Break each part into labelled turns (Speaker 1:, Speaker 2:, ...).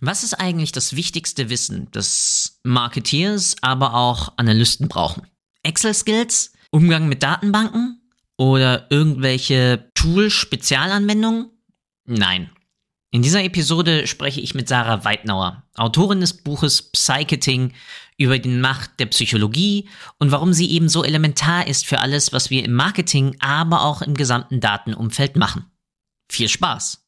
Speaker 1: Was ist eigentlich das wichtigste Wissen, das Marketeers, aber auch Analysten brauchen? Excel-Skills, Umgang mit Datenbanken oder irgendwelche Tool-Spezialanwendungen? Nein. In dieser Episode spreche ich mit Sarah Weidnauer, Autorin des Buches Psycheting über die Macht der Psychologie und warum sie eben so elementar ist für alles, was wir im Marketing, aber auch im gesamten Datenumfeld machen. Viel Spaß!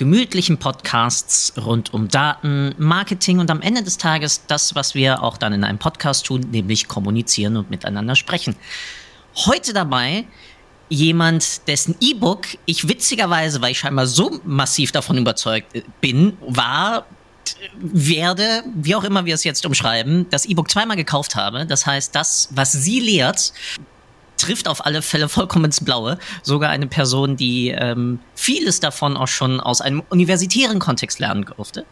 Speaker 1: gemütlichen Podcasts rund um Daten, Marketing und am Ende des Tages das, was wir auch dann in einem Podcast tun, nämlich kommunizieren und miteinander sprechen. Heute dabei jemand, dessen E-Book ich witzigerweise, weil ich scheinbar so massiv davon überzeugt bin, war, werde, wie auch immer wir es jetzt umschreiben, das E-Book zweimal gekauft habe. Das heißt, das, was sie lehrt, trifft auf alle Fälle vollkommen ins Blaue. Sogar eine Person, die ähm, vieles davon auch schon aus einem universitären Kontext lernen durfte.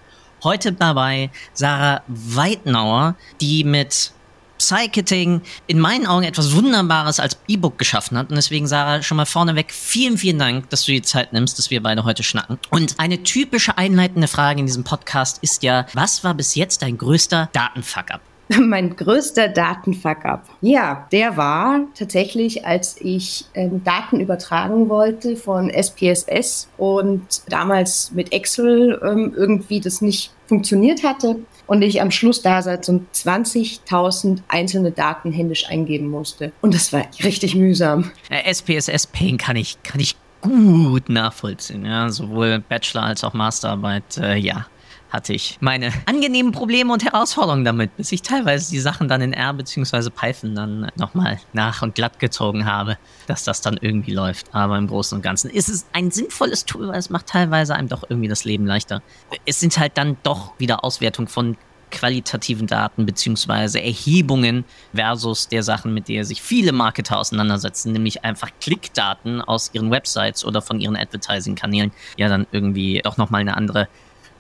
Speaker 1: Heute dabei Sarah Weidnauer, die mit Psychiting in meinen Augen etwas Wunderbares als E-Book geschaffen hat. Und deswegen, Sarah, schon mal vorneweg vielen, vielen Dank, dass du die Zeit nimmst, dass wir beide heute schnacken. Und eine typische einleitende Frage in diesem Podcast ist ja, was war bis jetzt dein größter Datenfuck-up?
Speaker 2: Mein größter Datenfuck-up. Ja, der war tatsächlich, als ich ähm, Daten übertragen wollte von SPSS und damals mit Excel ähm, irgendwie das nicht funktioniert hatte und ich am Schluss da seit und 20.000 einzelne Daten händisch eingeben musste. Und das war richtig mühsam.
Speaker 1: Äh, SPSS Pain kann ich, kann ich gut nachvollziehen, ja, sowohl Bachelor als auch Masterarbeit, äh, ja hatte ich meine angenehmen Probleme und Herausforderungen damit, bis ich teilweise die Sachen dann in R bzw. Python dann nochmal nach und glatt gezogen habe, dass das dann irgendwie läuft. Aber im Großen und Ganzen ist es ein sinnvolles Tool, weil es macht teilweise einem doch irgendwie das Leben leichter. Es sind halt dann doch wieder Auswertungen von qualitativen Daten bzw. Erhebungen versus der Sachen, mit der sich viele Marketer auseinandersetzen, nämlich einfach Klickdaten aus ihren Websites oder von ihren Advertising-Kanälen, ja dann irgendwie doch nochmal eine andere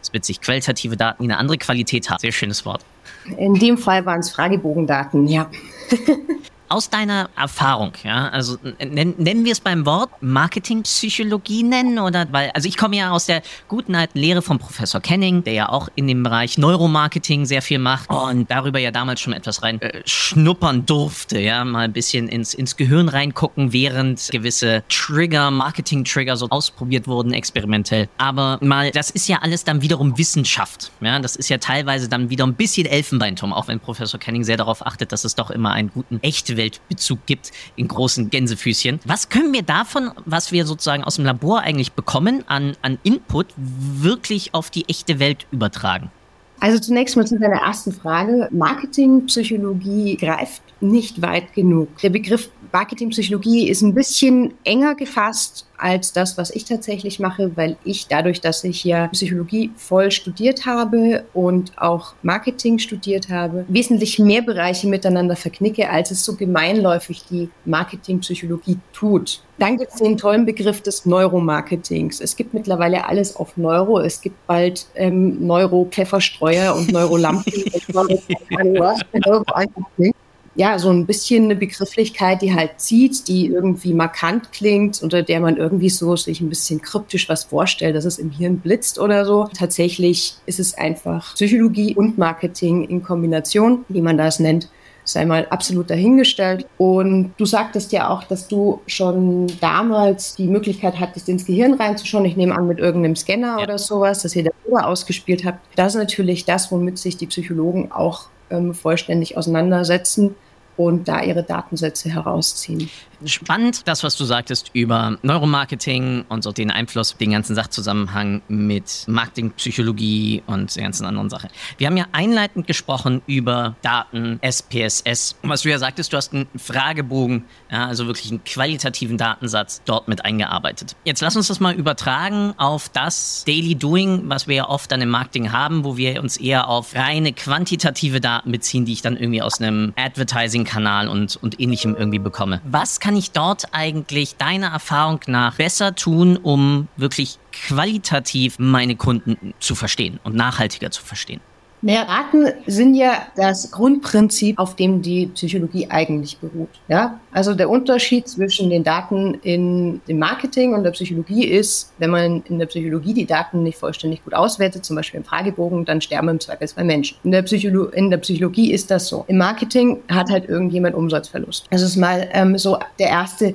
Speaker 1: ist witzig. Qualitative Daten, die eine andere Qualität haben. Sehr schönes Wort.
Speaker 2: In dem Fall waren es Fragebogendaten, ja.
Speaker 1: aus deiner Erfahrung, ja, also nennen, nennen wir es beim Wort Marketingpsychologie nennen oder weil, also ich komme ja aus der guten alten Lehre von Professor Kenning, der ja auch in dem Bereich Neuromarketing sehr viel macht und darüber ja damals schon etwas rein äh, schnuppern durfte, ja, mal ein bisschen ins, ins Gehirn reingucken, während gewisse Trigger, Marketing-Trigger so ausprobiert wurden, experimentell. Aber mal, das ist ja alles dann wiederum Wissenschaft, ja, das ist ja teilweise dann wieder ein bisschen Elfenbeinturm, auch wenn Professor Kenning sehr darauf achtet, dass es doch immer einen guten, Weltbezug gibt in großen Gänsefüßchen. Was können wir davon, was wir sozusagen aus dem Labor eigentlich bekommen, an, an Input wirklich auf die echte Welt übertragen?
Speaker 2: Also zunächst mal zu deiner ersten Frage. Marketingpsychologie greift nicht weit genug. Der Begriff Marketingpsychologie ist ein bisschen enger gefasst als das, was ich tatsächlich mache, weil ich dadurch, dass ich ja Psychologie voll studiert habe und auch Marketing studiert habe, wesentlich mehr Bereiche miteinander verknicke, als es so gemeinläufig die Marketingpsychologie tut. Dann gibt es den tollen Begriff des Neuromarketings. Es gibt mittlerweile alles auf Neuro. Es gibt bald ähm, Neuro-Pfefferstreuer und Neurolampen. ja, so ein bisschen eine Begrifflichkeit, die halt zieht, die irgendwie markant klingt, unter der man irgendwie so sich ein bisschen kryptisch was vorstellt, dass es im Hirn blitzt oder so. Tatsächlich ist es einfach Psychologie und Marketing in Kombination, wie man das nennt sei mal absolut dahingestellt. Und du sagtest ja auch, dass du schon damals die Möglichkeit hattest, ins Gehirn reinzuschauen. Ich nehme an, mit irgendeinem Scanner ja. oder sowas, dass ihr darüber ausgespielt habt. Das ist natürlich das, womit sich die Psychologen auch ähm, vollständig auseinandersetzen und da ihre Datensätze herausziehen.
Speaker 1: Spannend, das, was du sagtest über Neuromarketing und so den Einfluss, den ganzen Sachzusammenhang mit Marketingpsychologie und der ganzen anderen Sache. Wir haben ja einleitend gesprochen über Daten, SPSS. Und was du ja sagtest, du hast einen Fragebogen, ja, also wirklich einen qualitativen Datensatz dort mit eingearbeitet. Jetzt lass uns das mal übertragen auf das Daily Doing, was wir ja oft dann im Marketing haben, wo wir uns eher auf reine quantitative Daten beziehen, die ich dann irgendwie aus einem Advertising-Kanal und, und ähnlichem irgendwie bekomme. Was kann ich dort eigentlich deiner Erfahrung nach besser tun, um wirklich qualitativ meine Kunden zu verstehen und nachhaltiger zu verstehen?
Speaker 2: Naja, Daten sind ja das Grundprinzip, auf dem die Psychologie eigentlich beruht. Ja? Also der Unterschied zwischen den Daten in dem Marketing und der Psychologie ist, wenn man in der Psychologie die Daten nicht vollständig gut auswertet, zum Beispiel im Fragebogen, dann sterben im Zweifelsfall Menschen. In der, Psycholo in der Psychologie ist das so. Im Marketing hat halt irgendjemand Umsatzverlust. Das ist mal ähm, so der erste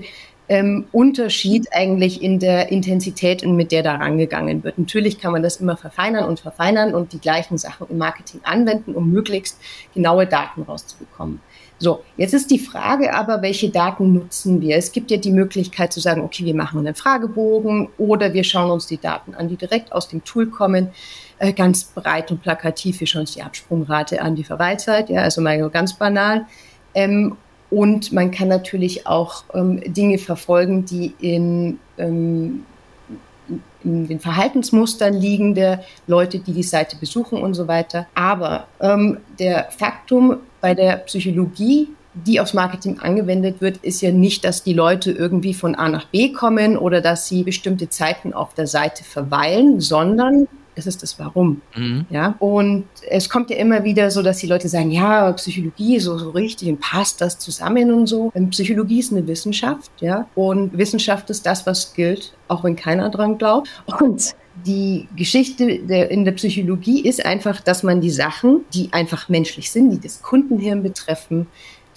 Speaker 2: ähm, Unterschied eigentlich in der Intensität, mit der da rangegangen wird. Natürlich kann man das immer verfeinern und verfeinern und die gleichen Sachen im Marketing anwenden, um möglichst genaue Daten rauszubekommen. So, jetzt ist die Frage aber, welche Daten nutzen wir? Es gibt ja die Möglichkeit zu sagen, okay, wir machen einen Fragebogen oder wir schauen uns die Daten an, die direkt aus dem Tool kommen. Äh, ganz breit und plakativ, wir schauen uns die Absprungrate an, die Verweilzeit, ja, also mal ganz banal. Ähm, und man kann natürlich auch ähm, Dinge verfolgen, die in, ähm, in, den Verhaltensmustern liegen der Leute, die die Seite besuchen und so weiter. Aber ähm, der Faktum bei der Psychologie, die aufs Marketing angewendet wird, ist ja nicht, dass die Leute irgendwie von A nach B kommen oder dass sie bestimmte Zeiten auf der Seite verweilen, sondern es ist das Warum. Mhm. Ja, und es kommt ja immer wieder so, dass die Leute sagen, ja, Psychologie so, so richtig und passt das zusammen und so. Und Psychologie ist eine Wissenschaft, ja, und Wissenschaft ist das, was gilt, auch wenn keiner dran glaubt. Und die Geschichte der, in der Psychologie ist einfach, dass man die Sachen, die einfach menschlich sind, die das Kundenhirn betreffen,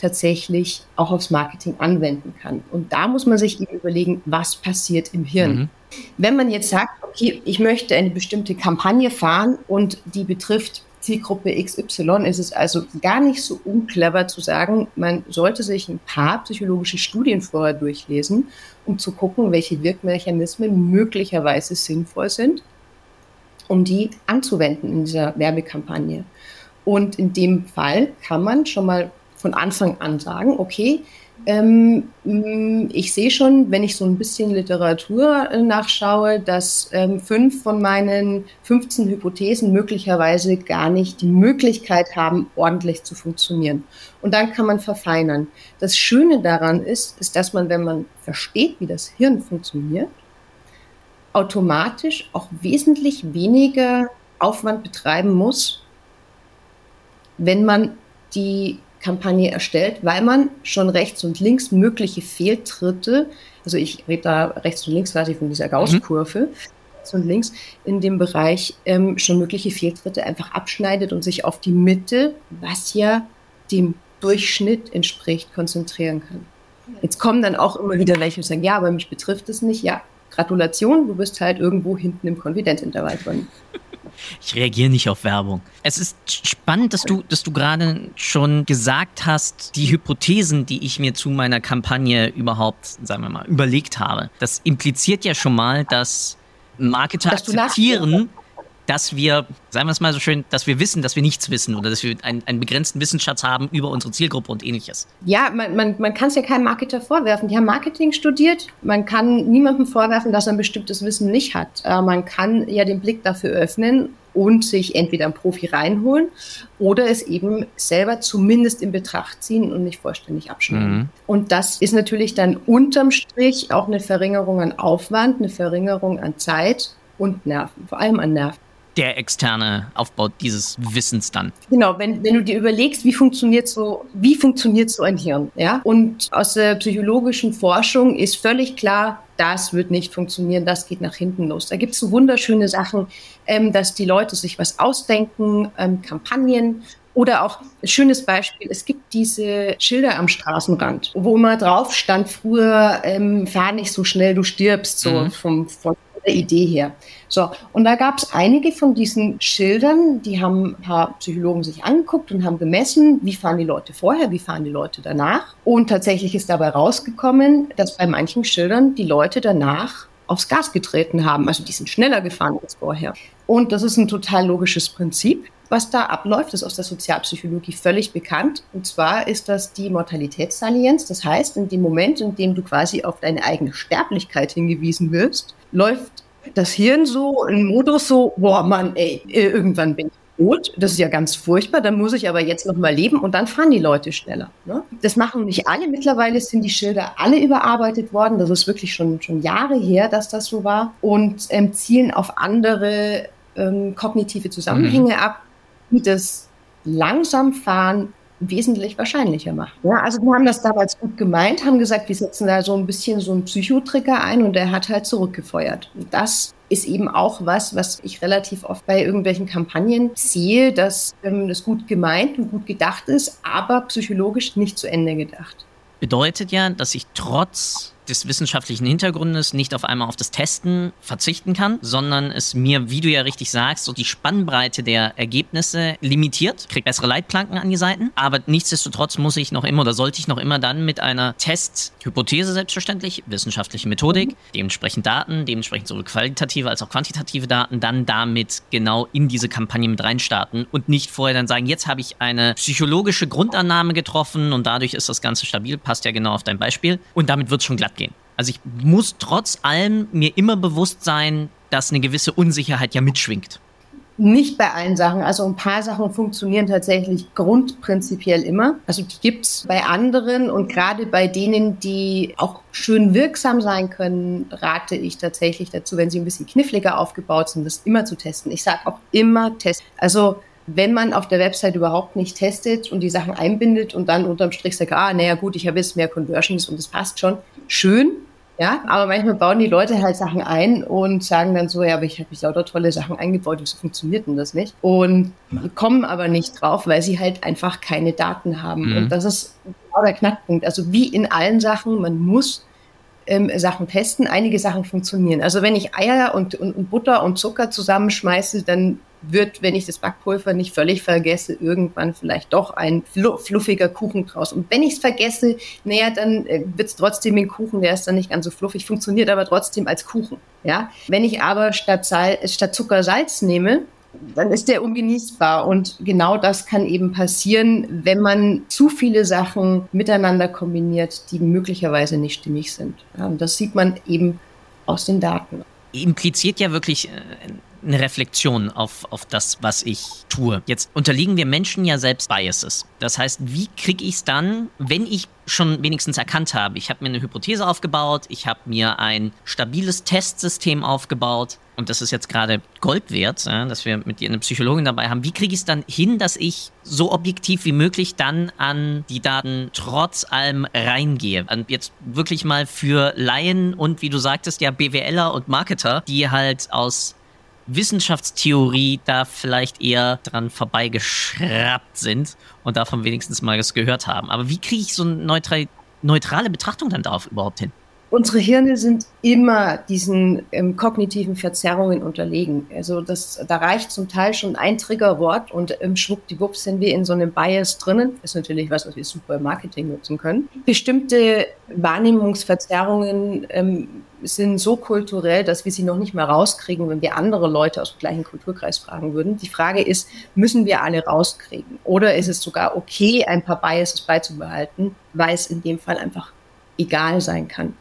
Speaker 2: tatsächlich auch aufs Marketing anwenden kann. Und da muss man sich eben überlegen, was passiert im Hirn. Mhm. Wenn man jetzt sagt, okay, ich möchte eine bestimmte Kampagne fahren und die betrifft Zielgruppe XY, ist es also gar nicht so unclever zu sagen, man sollte sich ein paar psychologische Studien vorher durchlesen, um zu gucken, welche Wirkmechanismen möglicherweise sinnvoll sind, um die anzuwenden in dieser Werbekampagne. Und in dem Fall kann man schon mal von Anfang an sagen, okay, ähm, mm, ich sehe schon, wenn ich so ein bisschen Literatur äh, nachschaue, dass ähm, fünf von meinen 15 Hypothesen möglicherweise gar nicht die Möglichkeit haben, ordentlich zu funktionieren. Und dann kann man verfeinern. Das Schöne daran ist, ist, dass man, wenn man versteht, wie das Hirn funktioniert, automatisch auch wesentlich weniger Aufwand betreiben muss, wenn man die Kampagne erstellt, weil man schon rechts und links mögliche Fehltritte, also ich rede da rechts und links quasi von dieser Gaußkurve, mhm. rechts und links in dem Bereich ähm, schon mögliche Fehltritte einfach abschneidet und sich auf die Mitte, was ja dem Durchschnitt entspricht, konzentrieren kann. Jetzt kommen dann auch immer wieder welche und sagen, ja, aber mich betrifft es nicht. Ja, Gratulation, du bist halt irgendwo hinten im Konfidentintervall drin.
Speaker 1: Ich reagiere nicht auf Werbung. Es ist spannend, dass du, dass du gerade schon gesagt hast, die Hypothesen, die ich mir zu meiner Kampagne überhaupt, sagen wir mal, überlegt habe. Das impliziert ja schon mal, dass Marketer dass akzeptieren, dass wir, sagen wir es mal so schön, dass wir wissen, dass wir nichts wissen oder dass wir einen, einen begrenzten Wissensschatz haben über unsere Zielgruppe und ähnliches.
Speaker 2: Ja, man, man, man kann es ja keinem Marketer vorwerfen. Die haben Marketing studiert. Man kann niemandem vorwerfen, dass er ein bestimmtes Wissen nicht hat. Äh, man kann ja den Blick dafür öffnen und sich entweder einen Profi reinholen oder es eben selber zumindest in Betracht ziehen und nicht vollständig abschneiden. Mhm. Und das ist natürlich dann unterm Strich auch eine Verringerung an Aufwand, eine Verringerung an Zeit und Nerven, vor allem an Nerven
Speaker 1: der externe Aufbau dieses Wissens dann.
Speaker 2: Genau, wenn, wenn du dir überlegst, wie funktioniert so, wie funktioniert so ein Hirn, ja? Und aus der psychologischen Forschung ist völlig klar, das wird nicht funktionieren, das geht nach hinten los. Da gibt es so wunderschöne Sachen, ähm, dass die Leute sich was ausdenken, ähm, Kampagnen oder auch ein schönes Beispiel, es gibt diese Schilder am Straßenrand, wo immer drauf stand früher, ähm, fahr nicht so schnell, du stirbst, so mhm. vom, von der Idee her. So, und da gab es einige von diesen Schildern, die haben ein paar Psychologen sich angeguckt und haben gemessen, wie fahren die Leute vorher, wie fahren die Leute danach. Und tatsächlich ist dabei rausgekommen, dass bei manchen Schildern die Leute danach aufs Gas getreten haben. Also die sind schneller gefahren als vorher. Und das ist ein total logisches Prinzip. Was da abläuft, ist aus der Sozialpsychologie völlig bekannt. Und zwar ist das die Mortalitätssalienz. Das heißt, in dem Moment, in dem du quasi auf deine eigene Sterblichkeit hingewiesen wirst, läuft das Hirn so im Modus so, boah, Mann, ey, irgendwann bin ich tot. Das ist ja ganz furchtbar. Dann muss ich aber jetzt noch mal leben und dann fahren die Leute schneller. Ne? Das machen nicht alle. Mittlerweile sind die Schilder alle überarbeitet worden. Das ist wirklich schon, schon Jahre her, dass das so war und ähm, zielen auf andere ähm, kognitive Zusammenhänge mhm. ab die das Langsamfahren wesentlich wahrscheinlicher macht. Ja, also wir haben das damals gut gemeint, haben gesagt, wir setzen da so ein bisschen so einen Psychotrigger ein und der hat halt zurückgefeuert. Und das ist eben auch was, was ich relativ oft bei irgendwelchen Kampagnen sehe, dass ähm, das gut gemeint und gut gedacht ist, aber psychologisch nicht zu Ende gedacht.
Speaker 1: Bedeutet ja, dass ich trotz des wissenschaftlichen Hintergrundes nicht auf einmal auf das Testen verzichten kann, sondern es mir, wie du ja richtig sagst, so die Spannbreite der Ergebnisse limitiert, kriege bessere Leitplanken an die Seiten, aber nichtsdestotrotz muss ich noch immer oder sollte ich noch immer dann mit einer Testhypothese selbstverständlich, wissenschaftliche Methodik, dementsprechend Daten, dementsprechend sowohl qualitative als auch quantitative Daten, dann damit genau in diese Kampagne mit reinstarten und nicht vorher dann sagen, jetzt habe ich eine psychologische Grundannahme getroffen und dadurch ist das Ganze stabil, passt ja genau auf dein Beispiel. Und damit wird es schon glatt gehen. Also ich muss trotz allem mir immer bewusst sein, dass eine gewisse Unsicherheit ja mitschwingt.
Speaker 2: Nicht bei allen Sachen. Also ein paar Sachen funktionieren tatsächlich grundprinzipiell immer. Also die gibt es bei anderen und gerade bei denen, die auch schön wirksam sein können, rate ich tatsächlich dazu, wenn sie ein bisschen kniffliger aufgebaut sind, das immer zu testen. Ich sage auch immer testen. Also wenn man auf der Website überhaupt nicht testet und die Sachen einbindet und dann unterm Strich sagt, ah, naja gut, ich habe jetzt mehr Conversions und das passt schon, schön, ja, aber manchmal bauen die Leute halt Sachen ein und sagen dann so, ja, aber ich habe mich lauter tolle Sachen eingebaut, wieso funktioniert denn das nicht? Und kommen aber nicht drauf, weil sie halt einfach keine Daten haben. Mhm. Und das ist genau der Knackpunkt. Also wie in allen Sachen, man muss ähm, Sachen testen. Einige Sachen funktionieren. Also wenn ich Eier und, und, und Butter und Zucker zusammenschmeiße, dann wird, wenn ich das Backpulver nicht völlig vergesse, irgendwann vielleicht doch ein fluffiger Kuchen draus. Und wenn ich es vergesse, naja, dann äh, wird es trotzdem ein Kuchen, der ist dann nicht ganz so fluffig, funktioniert aber trotzdem als Kuchen. Ja? Wenn ich aber statt, Sal statt Zucker Salz nehme, dann ist der ungenießbar. Und genau das kann eben passieren, wenn man zu viele Sachen miteinander kombiniert, die möglicherweise nicht stimmig sind. Ja, und das sieht man eben aus den Daten.
Speaker 1: Impliziert ja wirklich äh, eine Reflexion auf, auf das, was ich tue. Jetzt unterliegen wir Menschen ja selbst Biases. Das heißt, wie kriege ich es dann, wenn ich schon wenigstens erkannt habe, ich habe mir eine Hypothese aufgebaut, ich habe mir ein stabiles Testsystem aufgebaut und das ist jetzt gerade Gold wert, ja, dass wir mit dir eine Psychologin dabei haben. Wie kriege ich es dann hin, dass ich so objektiv wie möglich dann an die Daten trotz allem reingehe? Und jetzt wirklich mal für Laien und wie du sagtest, ja BWLer und Marketer, die halt aus Wissenschaftstheorie da vielleicht eher dran vorbeigeschraubt sind und davon wenigstens mal was gehört haben. Aber wie kriege ich so eine neutrale Betrachtung dann darauf überhaupt hin?
Speaker 2: Unsere Hirne sind immer diesen ähm, kognitiven Verzerrungen unterlegen. Also das, da reicht zum Teil schon ein Triggerwort und im schwuppdiwupp sind wir in so einem Bias drinnen. Das ist natürlich was, was wir super im Marketing nutzen können. Bestimmte Wahrnehmungsverzerrungen ähm, sind so kulturell, dass wir sie noch nicht mehr rauskriegen, wenn wir andere Leute aus dem gleichen Kulturkreis fragen würden. Die Frage ist, müssen wir alle rauskriegen? Oder ist es sogar okay, ein paar Biases beizubehalten, weil es in dem Fall einfach egal sein kann.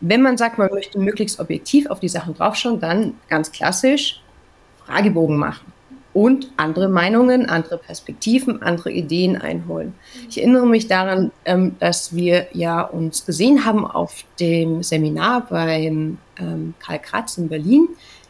Speaker 2: Wenn man sagt, man möchte möglichst objektiv auf die Sachen draufschauen, dann ganz klassisch Fragebogen machen und andere Meinungen, andere Perspektiven, andere Ideen einholen. Ich erinnere mich daran, ähm, dass wir ja uns gesehen haben auf dem Seminar beim ähm, Karl Kratz in Berlin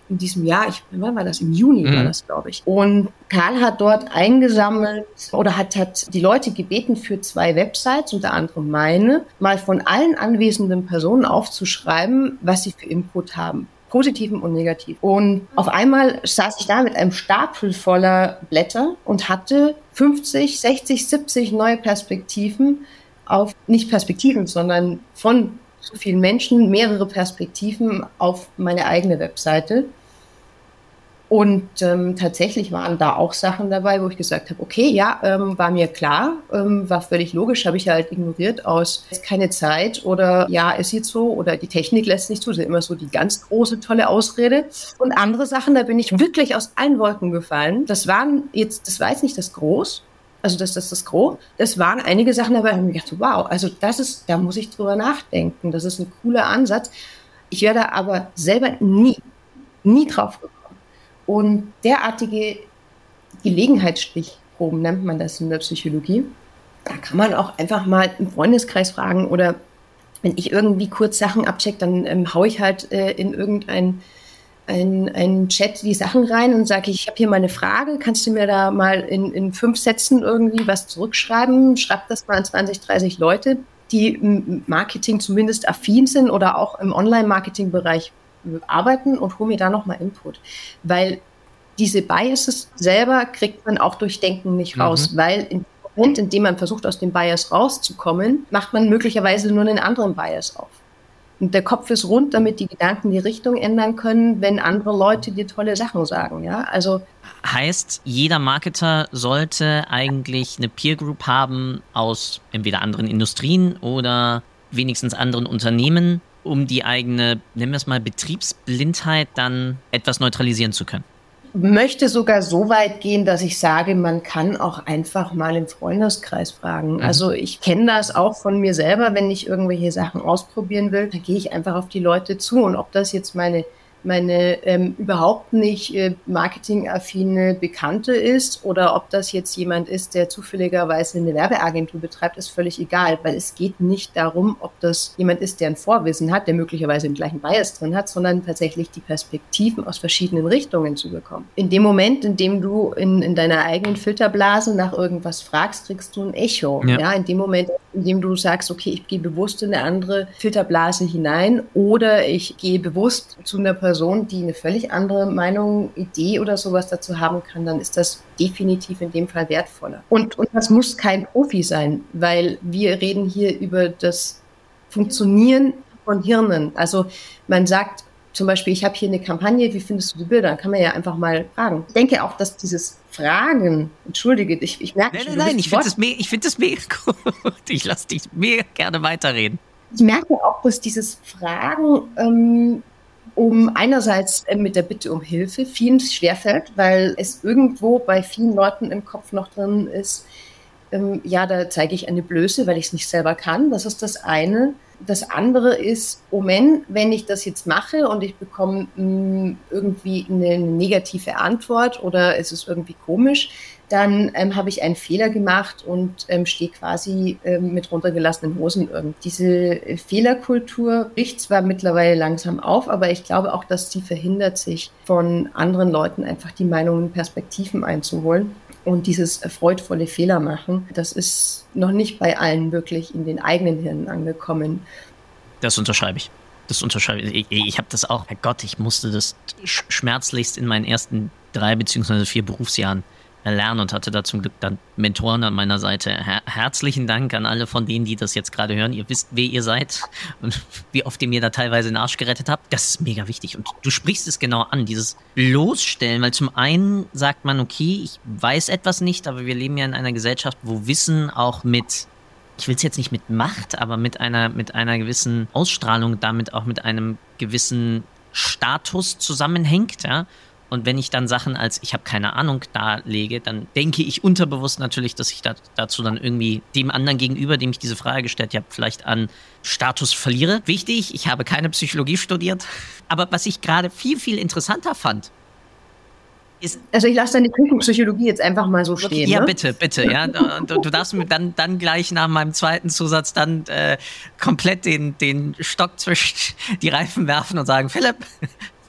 Speaker 2: in diesem Jahr, ich, wann war das? Im Juni mhm. war das, glaube ich. Und Karl hat dort eingesammelt oder hat, hat die Leute gebeten, für zwei Websites, unter anderem meine, mal von allen anwesenden Personen aufzuschreiben, was sie für Input haben positiven und negativen. Und auf einmal saß ich da mit einem Stapel voller Blätter und hatte 50, 60, 70 neue Perspektiven auf, nicht Perspektiven, sondern von zu vielen Menschen mehrere Perspektiven auf meine eigene Webseite. Und ähm, tatsächlich waren da auch Sachen dabei, wo ich gesagt habe, okay, ja, ähm, war mir klar, ähm, war völlig logisch, habe ich halt ignoriert aus keine Zeit oder ja, ist jetzt so oder die Technik lässt nicht zu. Das ist immer so die ganz große, tolle Ausrede. Und andere Sachen, da bin ich wirklich aus allen Wolken gefallen. Das waren jetzt, das war jetzt nicht das Groß, also das, das ist das Gros. Das waren einige Sachen dabei, da habe ich gedacht, wow, also das ist, da muss ich drüber nachdenken. Das ist ein cooler Ansatz. Ich werde aber selber nie, nie drauf gekommen und derartige Gelegenheitsstichproben nennt man das in der Psychologie. Da kann man auch einfach mal im Freundeskreis fragen oder wenn ich irgendwie kurz Sachen abcheck, dann ähm, haue ich halt äh, in irgendein ein, ein Chat die Sachen rein und sage, ich habe hier mal eine Frage, kannst du mir da mal in, in fünf Sätzen irgendwie was zurückschreiben? Schreib das mal an 20, 30 Leute, die im Marketing zumindest affin sind oder auch im Online-Marketing-Bereich arbeiten und hole mir da nochmal Input. Weil diese Biases selber kriegt man auch durch Denken nicht raus, mhm. weil im Moment, in dem man versucht, aus dem Bias rauszukommen, macht man möglicherweise nur einen anderen Bias auf. Und der Kopf ist rund, damit die Gedanken die Richtung ändern können, wenn andere Leute dir tolle Sachen sagen. Ja, also
Speaker 1: heißt, jeder Marketer sollte eigentlich eine Peer Group haben aus entweder anderen Industrien oder wenigstens anderen Unternehmen, um die eigene, nennen wir es mal, Betriebsblindheit dann etwas neutralisieren zu können?
Speaker 2: Möchte sogar so weit gehen, dass ich sage, man kann auch einfach mal im Freundeskreis fragen. Mhm. Also ich kenne das auch von mir selber, wenn ich irgendwelche Sachen ausprobieren will, dann gehe ich einfach auf die Leute zu. Und ob das jetzt meine meine ähm, überhaupt nicht äh, marketingaffine Bekannte ist oder ob das jetzt jemand ist, der zufälligerweise eine Werbeagentur betreibt, ist völlig egal, weil es geht nicht darum, ob das jemand ist, der ein Vorwissen hat, der möglicherweise den gleichen Bias drin hat, sondern tatsächlich die Perspektiven aus verschiedenen Richtungen zu bekommen. In dem Moment, in dem du in, in deiner eigenen Filterblase nach irgendwas fragst, kriegst du ein Echo. Ja. ja, in dem Moment, in dem du sagst, okay, ich gehe bewusst in eine andere Filterblase hinein oder ich gehe bewusst zu einer Person, Person, die eine völlig andere Meinung, Idee oder sowas dazu haben kann, dann ist das definitiv in dem Fall wertvoller. Und, und das muss kein Profi sein, weil wir reden hier über das Funktionieren von Hirnen. Also man sagt zum Beispiel, ich habe hier eine Kampagne, wie findest du die Bilder? Dann kann man ja einfach mal fragen. Ich denke auch, dass dieses Fragen, entschuldige, ich, ich merke
Speaker 1: Nein, nein, nein, ich finde das, me find das mega gut. Ich lasse dich mega gerne weiterreden.
Speaker 2: Ich merke auch, dass dieses Fragen ähm, um einerseits äh, mit der Bitte um Hilfe vielen schwerfällt, weil es irgendwo bei vielen Leuten im Kopf noch drin ist, ähm, ja, da zeige ich eine Blöße, weil ich es nicht selber kann. Das ist das eine. Das andere ist, Moment, wenn ich das jetzt mache und ich bekomme mh, mm, irgendwie eine negative Antwort oder es ist irgendwie komisch, dann ähm, habe ich einen Fehler gemacht und ähm, stehe quasi ähm, mit runtergelassenen Hosen irgendwie. Diese Fehlerkultur bricht zwar mittlerweile langsam auf, aber ich glaube auch, dass sie verhindert, sich von anderen Leuten einfach die Meinungen und Perspektiven einzuholen. Und dieses freudvolle Fehler machen, das ist noch nicht bei allen wirklich in den eigenen Hirnen angekommen.
Speaker 1: Das unterschreibe ich. Das unterschreibe ich. Ich, ich habe das auch. Herrgott, ich musste das schmerzlichst in meinen ersten drei beziehungsweise vier Berufsjahren lernen und hatte da zum Glück dann Mentoren an meiner Seite. Her herzlichen Dank an alle von denen, die das jetzt gerade hören. Ihr wisst, wer ihr seid und wie oft ihr mir da teilweise den Arsch gerettet habt. Das ist mega wichtig. Und du sprichst es genau an, dieses Losstellen, weil zum einen sagt man, okay, ich weiß etwas nicht, aber wir leben ja in einer Gesellschaft, wo Wissen auch mit ich will es jetzt nicht mit Macht, aber mit einer, mit einer gewissen Ausstrahlung, damit auch mit einem gewissen Status zusammenhängt, ja. Und wenn ich dann Sachen als ich habe keine Ahnung darlege, dann denke ich unterbewusst natürlich, dass ich da, dazu dann irgendwie dem anderen gegenüber, dem ich diese Frage gestellt habe, vielleicht an Status verliere. Wichtig, ich habe keine Psychologie studiert. Aber was ich gerade viel, viel interessanter fand,
Speaker 2: ist also ich lasse deine Küchenpsychologie jetzt einfach mal so stehen.
Speaker 1: Ja,
Speaker 2: ne?
Speaker 1: bitte, bitte. Ja, du, du, darfst mir dann, dann gleich nach meinem zweiten Zusatz dann äh, komplett den, den Stock zwischen die Reifen werfen und sagen, Philipp,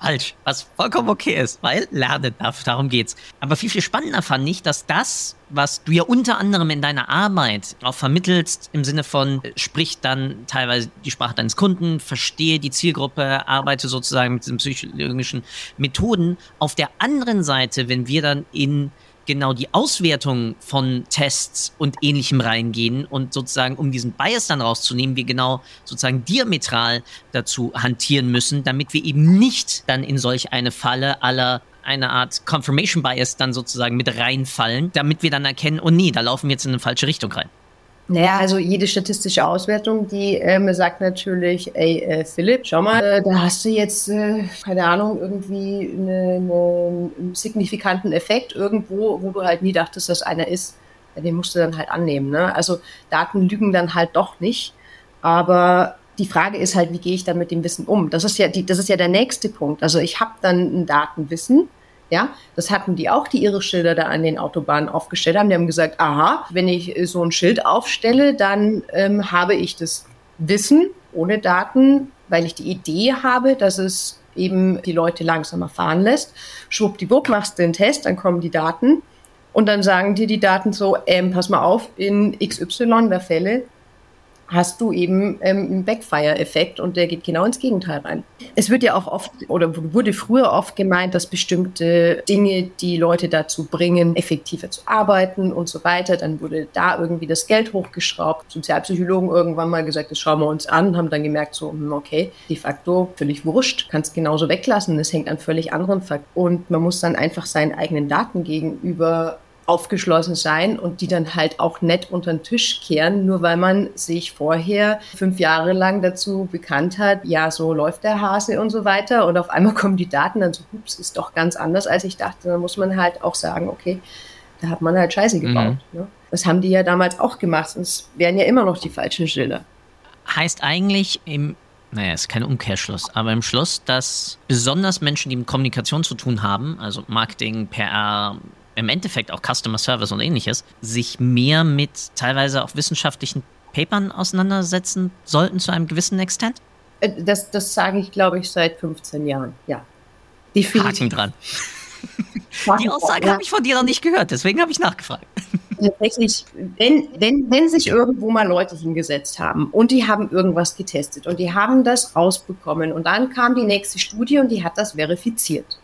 Speaker 1: falsch, was vollkommen okay ist, weil lernen darf, darum geht's. Aber viel, viel spannender fand ich, dass das, was du ja unter anderem in deiner Arbeit auch vermittelst, im Sinne von, äh, sprich dann teilweise die Sprache deines Kunden, verstehe die Zielgruppe, arbeite sozusagen mit diesen psychologischen Methoden. Auf der anderen Seite, wenn wir dann in genau die Auswertung von Tests und ähnlichem reingehen und sozusagen, um diesen Bias dann rauszunehmen, wir genau sozusagen diametral dazu hantieren müssen, damit wir eben nicht dann in solch eine Falle aller eine Art Confirmation Bias dann sozusagen mit reinfallen, damit wir dann erkennen, oh nee, da laufen wir jetzt in eine falsche Richtung rein.
Speaker 2: Naja, also jede statistische Auswertung, die ähm, sagt natürlich, ey, äh, Philipp, schau mal, äh, da hast du jetzt, äh, keine Ahnung, irgendwie eine, eine, einen signifikanten Effekt irgendwo, wo du halt nie dachtest, dass einer ist. Den musst du dann halt annehmen. Ne? Also Daten lügen dann halt doch nicht. Aber die Frage ist halt, wie gehe ich dann mit dem Wissen um? Das ist ja, die, das ist ja der nächste Punkt. Also ich habe dann ein Datenwissen ja, das hatten die auch, die ihre Schilder da an den Autobahnen aufgestellt haben. Die haben gesagt, aha, wenn ich so ein Schild aufstelle, dann ähm, habe ich das Wissen ohne Daten, weil ich die Idee habe, dass es eben die Leute langsamer fahren lässt. Schwuppdiwupp, machst den Test, dann kommen die Daten und dann sagen dir die Daten so, ähm, pass mal auf, in XY der Fälle hast du eben ähm, einen Backfire-Effekt und der geht genau ins Gegenteil rein. Es wird ja auch oft oder wurde früher oft gemeint, dass bestimmte Dinge die Leute dazu bringen, effektiver zu arbeiten und so weiter. Dann wurde da irgendwie das Geld hochgeschraubt. Sozialpsychologen irgendwann mal gesagt, das schauen wir uns an, haben dann gemerkt, so, hm, okay, de facto völlig wurscht, kannst genauso weglassen. Das hängt an völlig anderen Faktoren. Und man muss dann einfach seinen eigenen Daten gegenüber aufgeschlossen sein und die dann halt auch nett unter den Tisch kehren, nur weil man sich vorher fünf Jahre lang dazu bekannt hat, ja, so läuft der Hase und so weiter und auf einmal kommen die Daten dann so, ups, ist doch ganz anders, als ich dachte. Dann muss man halt auch sagen, okay, da hat man halt Scheiße gebaut. Mhm. Ne? Das haben die ja damals auch gemacht, sonst wären ja immer noch die falschen Schilder.
Speaker 1: Heißt eigentlich im naja, ist kein Umkehrschluss, aber im Schluss, dass besonders Menschen, die mit Kommunikation zu tun haben, also Marketing, PR, im Endeffekt auch Customer Service und ähnliches, sich mehr mit teilweise auch wissenschaftlichen Papern auseinandersetzen sollten zu einem gewissen Extent?
Speaker 2: Äh, das, das sage ich, glaube ich, seit 15 Jahren, ja.
Speaker 1: Definitiv. Haken dran. Die Aussage ja. habe ich von dir noch nicht gehört, deswegen habe ich nachgefragt.
Speaker 2: Tatsächlich, wenn, wenn, wenn sich irgendwo mal Leute hingesetzt haben und die haben irgendwas getestet und die haben das rausbekommen und dann kam die nächste Studie und die hat das verifiziert.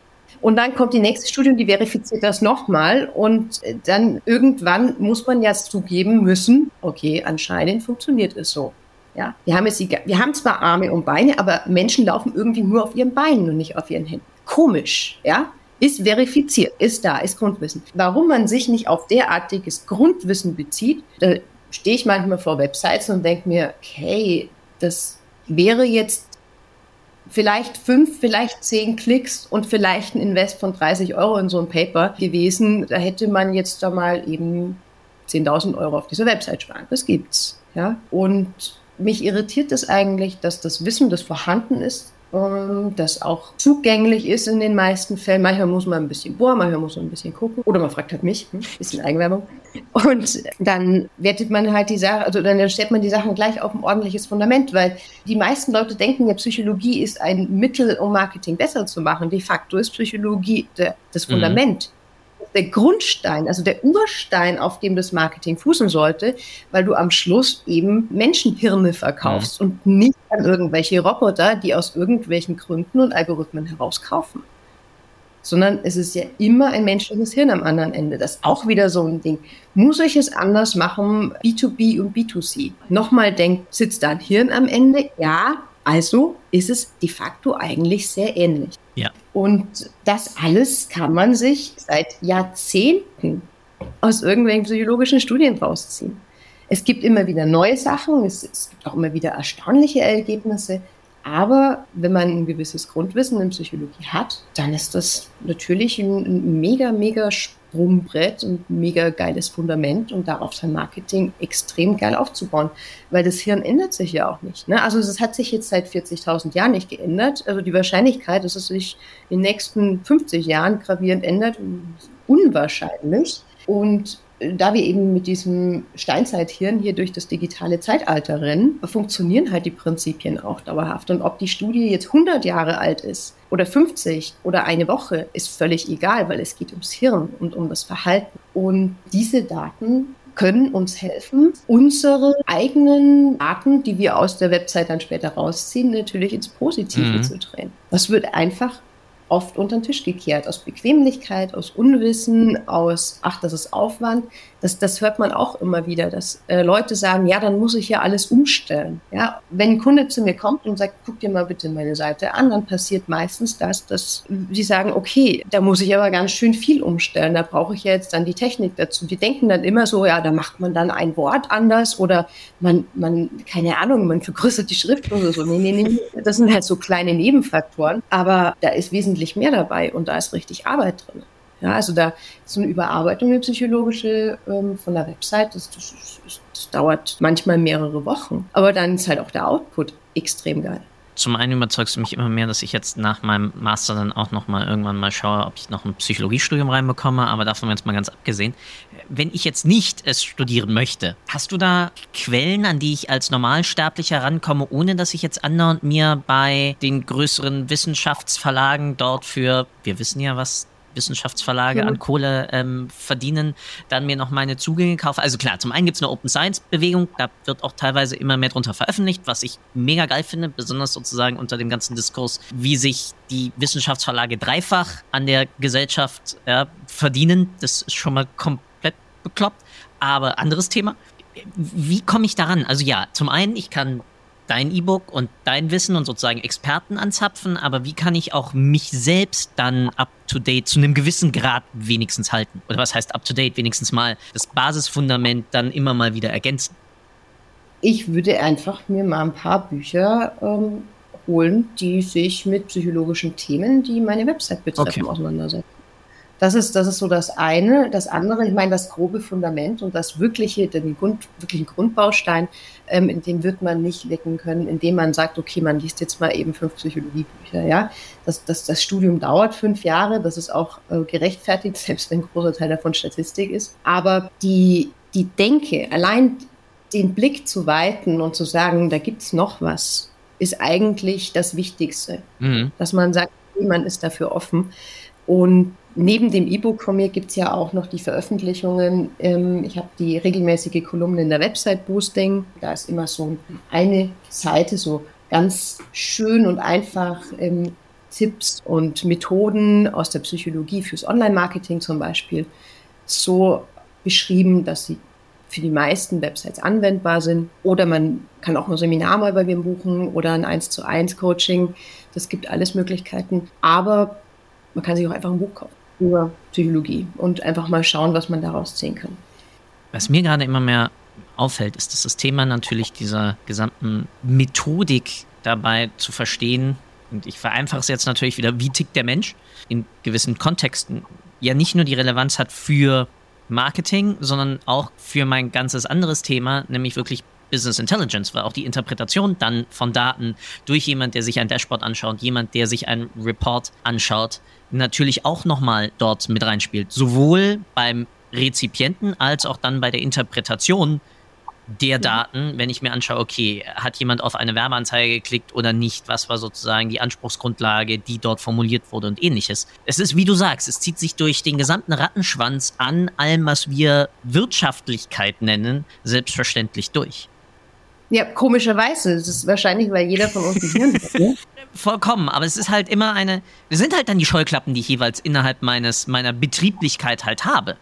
Speaker 2: Und dann kommt die nächste Studie und die verifiziert das nochmal. Und dann irgendwann muss man ja zugeben müssen, okay, anscheinend funktioniert es so. Ja, wir haben jetzt wir haben zwar Arme und Beine, aber Menschen laufen irgendwie nur auf ihren Beinen und nicht auf ihren Händen. Komisch, ja? Ist verifiziert, ist da, ist Grundwissen. Warum man sich nicht auf derartiges Grundwissen bezieht, da stehe ich manchmal vor Websites und denke mir, okay, das wäre jetzt vielleicht fünf, vielleicht zehn Klicks und vielleicht ein Invest von 30 Euro in so ein Paper gewesen. Da hätte man jetzt da mal eben 10.000 Euro auf dieser Website sparen. Das gibt's. Ja? Und mich irritiert es das eigentlich, dass das Wissen, das vorhanden ist, das auch zugänglich ist in den meisten Fällen. Manchmal muss man ein bisschen bohren, manchmal muss man ein bisschen gucken. Oder man fragt halt mich, ein hm, bisschen Eigenwerbung. Und dann wertet man halt die Sache, also dann stellt man die Sachen gleich auf ein ordentliches Fundament, weil die meisten Leute denken ja, Psychologie ist ein Mittel, um Marketing besser zu machen. De facto ist Psychologie das mhm. Fundament. Mhm der Grundstein, also der Urstein, auf dem das Marketing fußen sollte, weil du am Schluss eben Menschenhirne verkaufst mhm. und nicht an irgendwelche Roboter, die aus irgendwelchen Gründen und Algorithmen herauskaufen. Sondern es ist ja immer ein menschliches Hirn am anderen Ende. Das ist auch wieder so ein Ding. Muss ich es anders machen, B2B und B2C? Nochmal denkt, sitzt da ein Hirn am Ende? Ja, also ist es de facto eigentlich sehr ähnlich.
Speaker 1: Ja.
Speaker 2: Und das alles kann man sich seit Jahrzehnten aus irgendwelchen psychologischen Studien rausziehen. Es gibt immer wieder neue Sachen, es, es gibt auch immer wieder erstaunliche Ergebnisse. Aber wenn man ein gewisses Grundwissen in Psychologie hat, dann ist das natürlich ein, mega, mega Sprungbrett und mega geiles Fundament, um darauf sein Marketing extrem geil aufzubauen. Weil das Hirn ändert sich ja auch nicht. Ne? Also es hat sich jetzt seit 40.000 Jahren nicht geändert. Also die Wahrscheinlichkeit, dass es sich in den nächsten 50 Jahren gravierend ändert, ist unwahrscheinlich. Und da wir eben mit diesem Steinzeithirn hier durch das digitale Zeitalter rennen, funktionieren halt die Prinzipien auch dauerhaft. Und ob die Studie jetzt 100 Jahre alt ist oder 50 oder eine Woche, ist völlig egal, weil es geht ums Hirn und um das Verhalten. Und diese Daten können uns helfen, unsere eigenen Daten, die wir aus der Website dann später rausziehen, natürlich ins Positive mhm. zu drehen. Das wird einfach oft unter den Tisch gekehrt. Aus Bequemlichkeit, aus Unwissen, aus, ach, das ist Aufwand. Das, das hört man auch immer wieder, dass äh, Leute sagen, ja, dann muss ich ja alles umstellen. Ja, wenn ein Kunde zu mir kommt und sagt, guck dir mal bitte meine Seite an, dann passiert meistens das, dass sie sagen, okay, da muss ich aber ganz schön viel umstellen. Da brauche ich ja jetzt dann die Technik dazu. Die denken dann immer so, ja, da macht man dann ein Wort anders oder man, man, keine Ahnung, man vergrößert die Schrift oder so. Nee, nee, nee. Das sind halt so kleine Nebenfaktoren. Aber da ist wesentlich mehr dabei und da ist richtig Arbeit drin. Ja, also da ist eine Überarbeitung, eine psychologische ähm, von der Website, das, das, das dauert manchmal mehrere Wochen. Aber dann ist halt auch der Output extrem geil
Speaker 1: zum einen überzeugst du mich immer mehr, dass ich jetzt nach meinem Master dann auch noch mal irgendwann mal schaue, ob ich noch ein Psychologiestudium reinbekomme, aber davon jetzt mal ganz abgesehen. Wenn ich jetzt nicht es studieren möchte, hast du da Quellen, an die ich als Normalsterblicher rankomme, ohne dass ich jetzt andauernd mir bei den größeren Wissenschaftsverlagen dort für, wir wissen ja, was Wissenschaftsverlage mhm. an Kohle ähm, verdienen, dann mir noch meine Zugänge kaufe. Also klar, zum einen gibt es eine Open Science Bewegung, da wird auch teilweise immer mehr drunter veröffentlicht, was ich mega geil finde, besonders sozusagen unter dem ganzen Diskurs, wie sich die Wissenschaftsverlage dreifach an der Gesellschaft ja, verdienen. Das ist schon mal komplett bekloppt. Aber anderes Thema. Wie komme ich daran? Also ja, zum einen, ich kann dein E-Book und dein Wissen und sozusagen Experten anzapfen, aber wie kann ich auch mich selbst dann up-to-date zu einem gewissen Grad wenigstens halten? Oder was heißt up-to-date? Wenigstens mal das Basisfundament dann immer mal wieder ergänzen.
Speaker 2: Ich würde einfach mir mal ein paar Bücher ähm, holen, die sich mit psychologischen Themen, die meine Website betreffen, okay. auseinandersetzen. Das ist, das ist so das eine. Das andere, ich meine, das grobe Fundament und das wirkliche, den Grund, wirklichen Grundbaustein, ähm, in den wird man nicht lecken können, indem man sagt, okay, man liest jetzt mal eben fünf Psychologiebücher. Ja? Das, das, das Studium dauert fünf Jahre, das ist auch äh, gerechtfertigt, selbst wenn ein großer Teil davon Statistik ist. Aber die, die Denke, allein den Blick zu weiten und zu sagen, da gibt es noch was, ist eigentlich das Wichtigste. Mhm. Dass man sagt, man ist dafür offen. Und neben dem E-Book von mir gibt es ja auch noch die Veröffentlichungen. Ähm, ich habe die regelmäßige Kolumne in der Website Boosting. Da ist immer so eine Seite, so ganz schön und einfach ähm, Tipps und Methoden aus der Psychologie fürs Online-Marketing zum Beispiel so beschrieben, dass sie für die meisten Websites anwendbar sind. Oder man kann auch ein Seminar mal bei mir buchen oder ein 1 zu 1 Coaching. Das gibt alles Möglichkeiten. Aber man kann sich auch einfach ein Buch kaufen über Psychologie und einfach mal schauen, was man daraus ziehen kann.
Speaker 1: Was mir gerade immer mehr auffällt, ist, dass das Thema natürlich dieser gesamten Methodik dabei zu verstehen, und ich vereinfache es jetzt natürlich wieder, wie tickt der Mensch in gewissen Kontexten, ja nicht nur die Relevanz hat für Marketing, sondern auch für mein ganzes anderes Thema, nämlich wirklich Business Intelligence, weil auch die Interpretation dann von Daten durch jemand, der sich ein Dashboard anschaut, jemand, der sich einen Report anschaut, natürlich auch nochmal dort mit reinspielt. Sowohl beim Rezipienten als auch dann bei der Interpretation der Daten, wenn ich mir anschaue, okay, hat jemand auf eine Werbeanzeige geklickt oder nicht, was war sozusagen die Anspruchsgrundlage, die dort formuliert wurde und ähnliches. Es ist, wie du sagst, es zieht sich durch den gesamten Rattenschwanz an allem, was wir Wirtschaftlichkeit nennen, selbstverständlich durch.
Speaker 2: Ja, komischerweise. Das ist wahrscheinlich, weil jeder von uns ein Hirn hat. Ne?
Speaker 1: Vollkommen, aber es ist halt immer eine. Wir sind halt dann die Scheuklappen, die ich jeweils innerhalb meines, meiner Betrieblichkeit halt habe.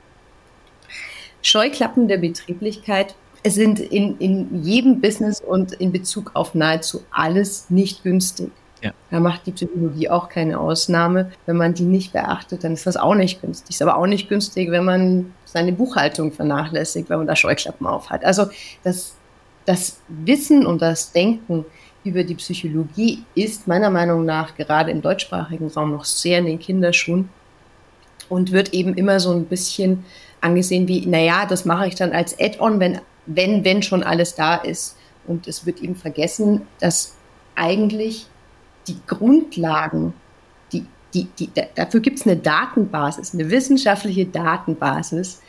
Speaker 2: Scheuklappen der Betrieblichkeit sind in, in jedem Business und in Bezug auf nahezu alles nicht günstig. Ja. Da macht die Psychologie auch keine Ausnahme. Wenn man die nicht beachtet, dann ist das auch nicht günstig. Ist aber auch nicht günstig, wenn man seine Buchhaltung vernachlässigt, wenn man da Scheuklappen auf hat. Also das das Wissen und das Denken über die Psychologie ist meiner Meinung nach gerade im deutschsprachigen Raum noch sehr in den Kinderschuhen und wird eben immer so ein bisschen angesehen wie, naja, das mache ich dann als Add-on, wenn, wenn, wenn schon alles da ist. Und es wird eben vergessen, dass eigentlich die Grundlagen, die, die, die, dafür gibt es eine Datenbasis, eine wissenschaftliche Datenbasis,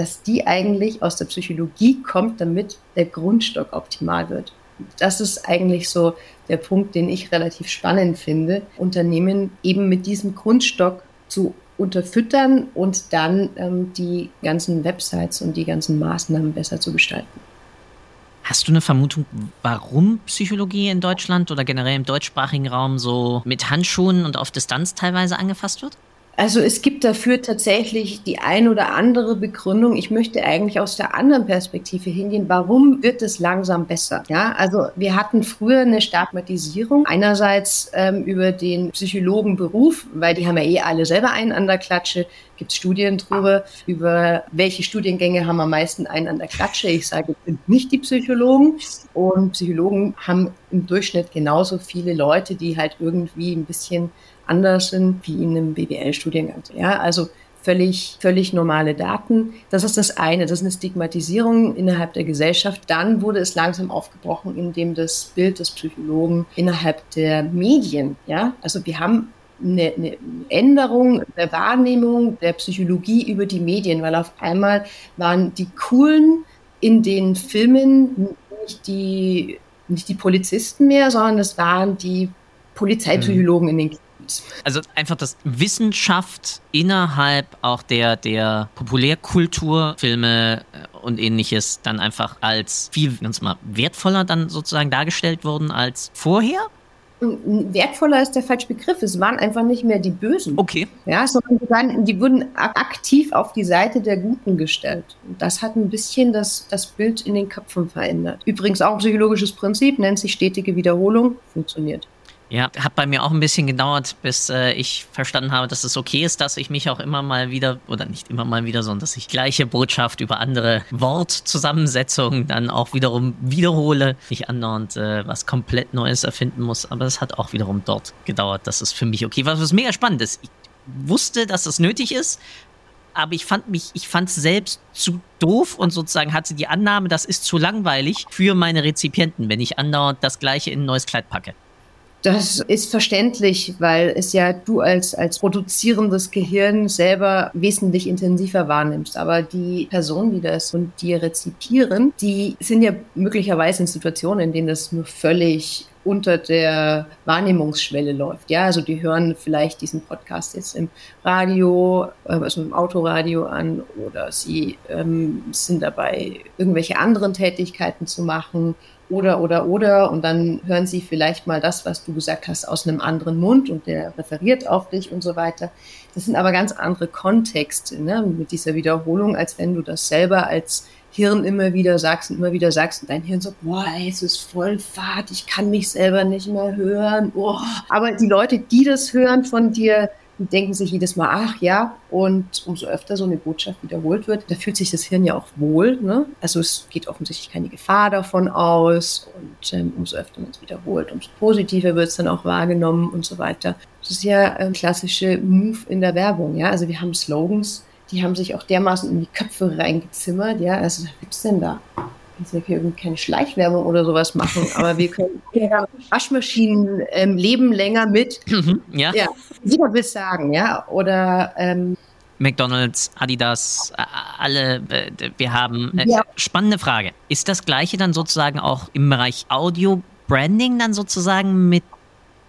Speaker 2: dass die eigentlich aus der Psychologie kommt, damit der Grundstock optimal wird. Das ist eigentlich so der Punkt, den ich relativ spannend finde, Unternehmen eben mit diesem Grundstock zu unterfüttern und dann ähm, die ganzen Websites und die ganzen Maßnahmen besser zu gestalten.
Speaker 1: Hast du eine Vermutung, warum Psychologie in Deutschland oder generell im deutschsprachigen Raum so mit Handschuhen und auf Distanz teilweise angefasst wird?
Speaker 2: Also es gibt dafür tatsächlich die ein oder andere Begründung. Ich möchte eigentlich aus der anderen Perspektive hingehen. Warum wird es langsam besser? Ja, also wir hatten früher eine Stigmatisierung. Einerseits ähm, über den Psychologenberuf, weil die haben ja eh alle selber einen an der Klatsche. Gibt Studien drüber, über welche Studiengänge haben am meisten einen an der Klatsche. Ich sage, es sind nicht die Psychologen. Und Psychologen haben im Durchschnitt genauso viele Leute, die halt irgendwie ein bisschen anders sind wie in einem BWL-Studiengang. Ja, also völlig, völlig normale Daten. Das ist das eine. Das ist eine Stigmatisierung innerhalb der Gesellschaft. Dann wurde es langsam aufgebrochen, indem das Bild des Psychologen innerhalb der Medien, ja, also wir haben eine, eine Änderung der Wahrnehmung der Psychologie über die Medien, weil auf einmal waren die coolen in den Filmen nicht die, nicht die Polizisten mehr, sondern es waren die Polizeipsychologen mhm. in den
Speaker 1: also einfach, dass Wissenschaft innerhalb auch der, der Populärkultur, Filme äh, und ähnliches dann einfach als viel ganz mal wertvoller dann sozusagen dargestellt wurden als vorher?
Speaker 2: wertvoller ist der falsche Begriff. Es waren einfach nicht mehr die Bösen.
Speaker 1: Okay.
Speaker 2: Ja, sondern die wurden aktiv auf die Seite der Guten gestellt. Und das hat ein bisschen das, das Bild in den Köpfen verändert. Übrigens auch ein psychologisches Prinzip, nennt sich stetige Wiederholung, funktioniert.
Speaker 1: Ja, hat bei mir auch ein bisschen gedauert, bis äh, ich verstanden habe, dass es okay ist, dass ich mich auch immer mal wieder, oder nicht immer mal wieder, sondern dass ich gleiche Botschaft über andere Wortzusammensetzungen dann auch wiederum wiederhole. Nicht andauernd äh, was komplett Neues erfinden muss, aber es hat auch wiederum dort gedauert, dass es für mich okay war. Was mega spannend ist. Ich wusste, dass es nötig ist, aber ich fand mich, ich fand es selbst zu doof und sozusagen hatte die Annahme, das ist zu langweilig für meine Rezipienten, wenn ich andauernd das Gleiche in ein neues Kleid packe.
Speaker 2: Das ist verständlich, weil es ja du als, als produzierendes Gehirn selber wesentlich intensiver wahrnimmst. Aber die Personen, die das von dir rezipieren, die sind ja möglicherweise in Situationen, in denen das nur völlig unter der Wahrnehmungsschwelle läuft. Ja, also die hören vielleicht diesen Podcast jetzt im Radio, äh, also im Autoradio an oder sie ähm, sind dabei, irgendwelche anderen Tätigkeiten zu machen oder, oder, oder. Und dann hören sie vielleicht mal das, was du gesagt hast, aus einem anderen Mund und der referiert auf dich und so weiter. Das sind aber ganz andere Kontexte ne, mit dieser Wiederholung, als wenn du das selber als Hirn immer wieder sagst und immer wieder sagst und dein Hirn so, boah, ey, es ist voll fad, ich kann mich selber nicht mehr hören. Boah. Aber die Leute, die das hören von dir, die denken sich jedes Mal, ach ja, und umso öfter so eine Botschaft wiederholt wird, da fühlt sich das Hirn ja auch wohl. Ne? Also es geht offensichtlich keine Gefahr davon aus und ähm, umso öfter man es wiederholt, umso positiver wird es dann auch wahrgenommen und so weiter. Das ist ja ein klassischer Move in der Werbung. Ja? Also wir haben Slogans, die haben sich auch dermaßen in die Köpfe reingezimmert. Ja, also was gibt's denn da? Wir können keine Schleichwerbung oder sowas machen, aber wir können ja, Waschmaschinen ähm, leben länger mit.
Speaker 1: Mhm, ja. ja.
Speaker 2: Jeder will es sagen, ja. Oder ähm,
Speaker 1: McDonalds, Adidas, alle, äh, wir haben. Äh, ja. Spannende Frage. Ist das gleiche dann sozusagen auch im Bereich Audio Branding dann sozusagen mit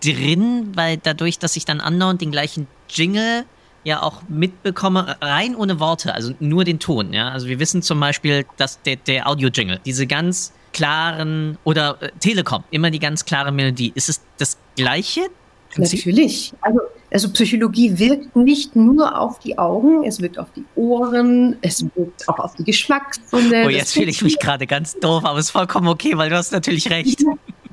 Speaker 1: drin, weil dadurch, dass ich dann andauernd den gleichen Jingle ja auch mitbekomme, rein ohne Worte, also nur den Ton. Ja? Also wir wissen zum Beispiel, dass der, der Audio-Jingle, diese ganz klaren, oder äh, Telekom, immer die ganz klare Melodie. Ist es das gleiche?
Speaker 2: Natürlich. Also, also Psychologie wirkt nicht nur auf die Augen, es wirkt auf die Ohren, es wirkt auch auf die Geschmackssinne.
Speaker 1: Oh, jetzt fühle ich mich gerade ganz doof, aber es ist vollkommen okay, weil du hast natürlich recht.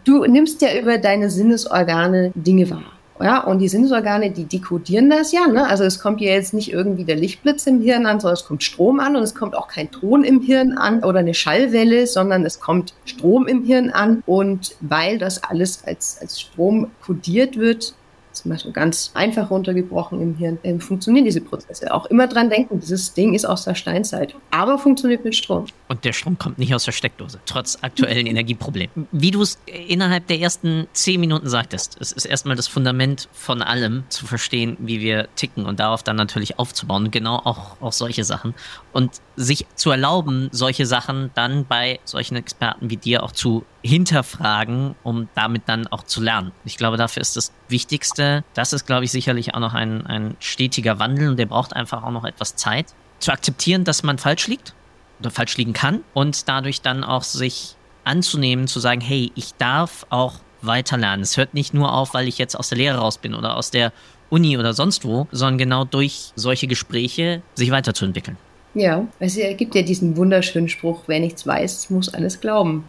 Speaker 2: Du nimmst ja über deine Sinnesorgane Dinge wahr. Ja, und die Sinnesorgane, die dekodieren das ja. Ne? Also es kommt ja jetzt nicht irgendwie der Lichtblitz im Hirn an, sondern es kommt Strom an und es kommt auch kein Ton im Hirn an oder eine Schallwelle, sondern es kommt Strom im Hirn an. Und weil das alles als, als Strom kodiert wird, zum Beispiel ganz einfach runtergebrochen im Hirn, ähm, funktionieren diese Prozesse. Auch immer dran denken, dieses Ding ist aus der Steinzeit, aber funktioniert mit Strom.
Speaker 1: Und der Strom kommt nicht aus der Steckdose, trotz aktuellen Energieproblemen. Wie du es innerhalb der ersten zehn Minuten sagtest, es ist erstmal das Fundament von allem, zu verstehen, wie wir ticken und darauf dann natürlich aufzubauen. Genau auch, auch solche Sachen. Und sich zu erlauben, solche Sachen dann bei solchen Experten wie dir auch zu hinterfragen, um damit dann auch zu lernen. Ich glaube, dafür ist das Wichtigste. Das ist, glaube ich, sicherlich auch noch ein, ein stetiger Wandel und der braucht einfach auch noch etwas Zeit. Zu akzeptieren, dass man falsch liegt oder falsch liegen kann und dadurch dann auch sich anzunehmen, zu sagen, hey, ich darf auch weiterlernen. Es hört nicht nur auf, weil ich jetzt aus der Lehre raus bin oder aus der Uni oder sonst wo, sondern genau durch solche Gespräche sich weiterzuentwickeln.
Speaker 2: Ja, es gibt ja diesen wunderschönen Spruch, wer nichts weiß, muss alles glauben.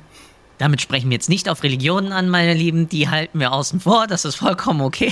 Speaker 1: Damit sprechen wir jetzt nicht auf Religionen an, meine Lieben, die halten wir außen vor, das ist vollkommen okay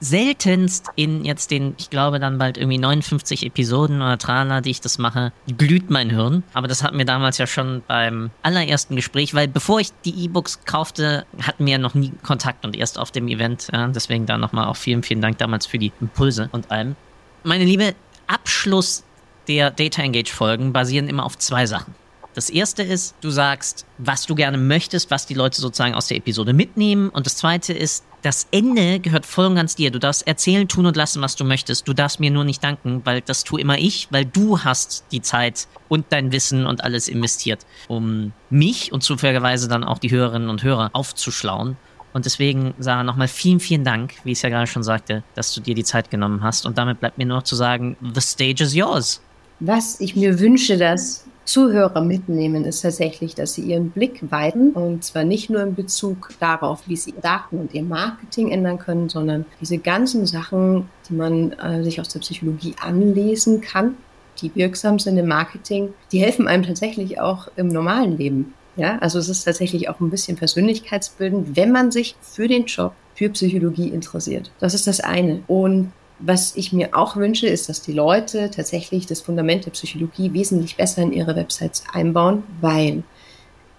Speaker 1: seltenst in jetzt den, ich glaube dann bald irgendwie 59 Episoden oder Trala, die ich das mache, glüht mein Hirn. Aber das hatten wir damals ja schon beim allerersten Gespräch, weil bevor ich die E-Books kaufte, hatten wir ja noch nie Kontakt und erst auf dem Event. Ja, deswegen da nochmal auch vielen, vielen Dank damals für die Impulse und allem. Meine Liebe, Abschluss der Data Engage Folgen basieren immer auf zwei Sachen. Das erste ist, du sagst, was du gerne möchtest, was die Leute sozusagen aus der Episode mitnehmen. Und das zweite ist, das Ende gehört voll und ganz dir. Du darfst erzählen, tun und lassen, was du möchtest. Du darfst mir nur nicht danken, weil das tue immer ich, weil du hast die Zeit und dein Wissen und alles investiert, um mich und zufälligerweise dann auch die Hörerinnen und Hörer aufzuschlauen. Und deswegen, Sarah, nochmal vielen, vielen Dank, wie ich es ja gerade schon sagte, dass du dir die Zeit genommen hast. Und damit bleibt mir nur noch zu sagen, the stage is yours.
Speaker 2: Was ich mir wünsche, dass Zuhörer mitnehmen, ist tatsächlich, dass sie ihren Blick weiten und zwar nicht nur in Bezug darauf, wie sie Daten und ihr Marketing ändern können, sondern diese ganzen Sachen, die man äh, sich aus der Psychologie anlesen kann, die wirksam sind im Marketing, die helfen einem tatsächlich auch im normalen Leben. Ja, also es ist tatsächlich auch ein bisschen persönlichkeitsbildend, wenn man sich für den Job für Psychologie interessiert. Das ist das eine. Und was ich mir auch wünsche, ist, dass die Leute tatsächlich das Fundament der Psychologie wesentlich besser in ihre Websites einbauen, weil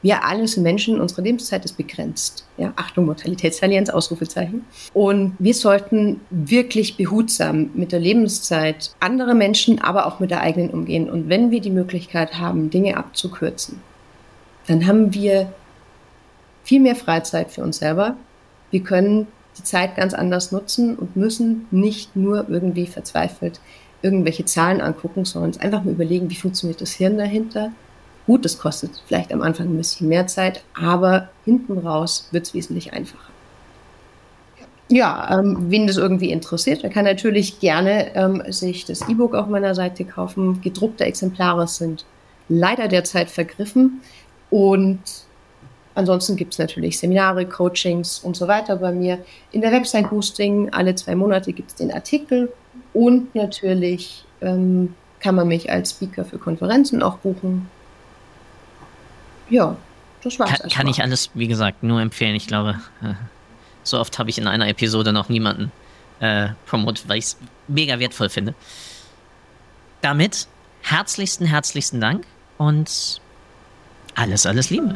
Speaker 2: wir alle sind Menschen, unsere Lebenszeit ist begrenzt. Ja, Achtung, Mortalitätsallianz, Ausrufezeichen. Und wir sollten wirklich behutsam mit der Lebenszeit anderer Menschen, aber auch mit der eigenen umgehen. Und wenn wir die Möglichkeit haben, Dinge abzukürzen, dann haben wir viel mehr Freizeit für uns selber. Wir können die Zeit ganz anders nutzen und müssen nicht nur irgendwie verzweifelt irgendwelche Zahlen angucken, sondern einfach mal überlegen, wie funktioniert das Hirn dahinter. Gut, das kostet vielleicht am Anfang ein bisschen mehr Zeit, aber hinten raus wird es wesentlich einfacher. Ja, ähm, wen das irgendwie interessiert, der kann natürlich gerne ähm, sich das E-Book auf meiner Seite kaufen. Gedruckte Exemplare sind leider derzeit vergriffen und Ansonsten gibt es natürlich Seminare, Coachings und so weiter bei mir. In der Website Boosting alle zwei Monate gibt es den Artikel und natürlich ähm, kann man mich als Speaker für Konferenzen auch buchen. Ja, das war's.
Speaker 1: Kann, kann ich alles, wie gesagt, nur empfehlen. Ich glaube, äh, so oft habe ich in einer Episode noch niemanden äh, promotet, weil ich es mega wertvoll finde. Damit herzlichsten, herzlichsten Dank und alles, alles Liebe.